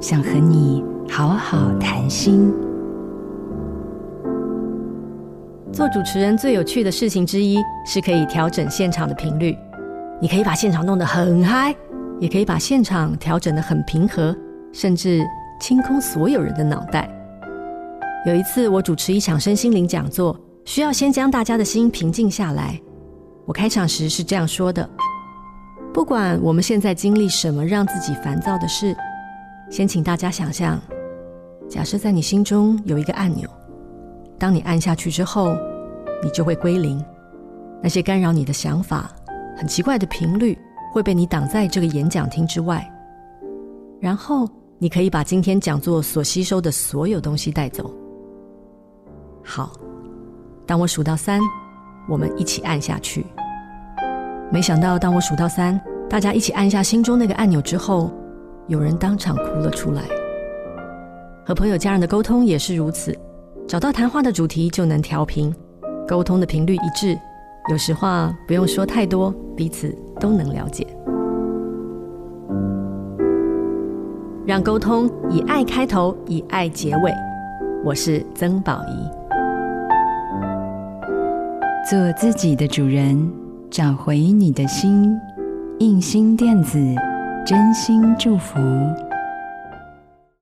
想和你好好谈心。做主持人最有趣的事情之一，是可以调整现场的频率。你可以把现场弄得很嗨，也可以把现场调整得很平和，甚至清空所有人的脑袋。有一次，我主持一场身心灵讲座，需要先将大家的心平静下来。我开场时是这样说的：不管我们现在经历什么让自己烦躁的事，先请大家想象，假设在你心中有一个按钮。当你按下去之后，你就会归零。那些干扰你的想法、很奇怪的频率会被你挡在这个演讲厅之外。然后你可以把今天讲座所吸收的所有东西带走。好，当我数到三，我们一起按下去。没想到，当我数到三，大家一起按下心中那个按钮之后，有人当场哭了出来。和朋友、家人的沟通也是如此。找到谈话的主题就能调频，沟通的频率一致，有时话不用说太多，彼此都能了解。让沟通以爱开头，以爱结尾。我是曾宝仪，做自己的主人，找回你的心。印心电子，真心祝福。